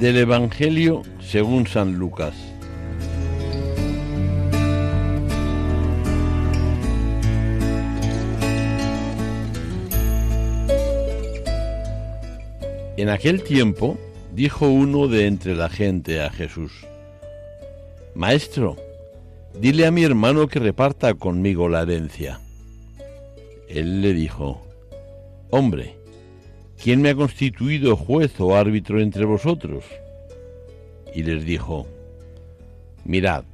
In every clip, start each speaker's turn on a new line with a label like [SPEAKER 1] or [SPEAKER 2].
[SPEAKER 1] Del Evangelio según San Lucas. En aquel tiempo dijo uno de entre la gente a Jesús, Maestro, dile a mi hermano que reparta conmigo la herencia. Él le dijo, Hombre, ¿quién me ha constituido juez o árbitro entre vosotros? y les dijo, Mirad,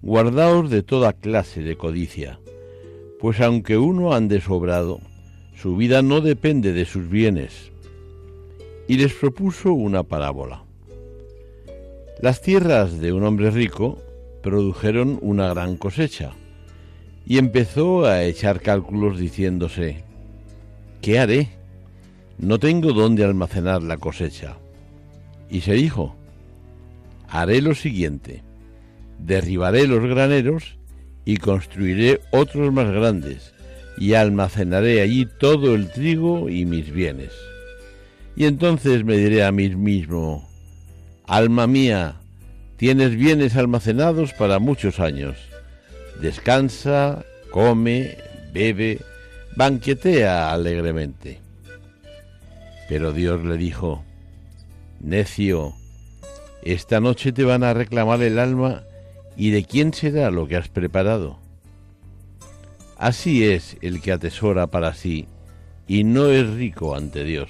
[SPEAKER 1] guardaos de toda clase de codicia, pues aunque uno ande sobrado, su vida no depende de sus bienes. Y les propuso una parábola. Las tierras de un hombre rico produjeron una gran cosecha, y empezó a echar cálculos diciéndose, ¿qué haré? No tengo dónde almacenar la cosecha. Y se dijo, haré lo siguiente, derribaré los graneros y construiré otros más grandes, y almacenaré allí todo el trigo y mis bienes. Y entonces me diré a mí mismo, Alma mía, tienes bienes almacenados para muchos años. Descansa, come, bebe, banquetea alegremente. Pero Dios le dijo, Necio, esta noche te van a reclamar el alma y de quién será lo que has preparado. Así es el que atesora para sí y no es rico ante Dios.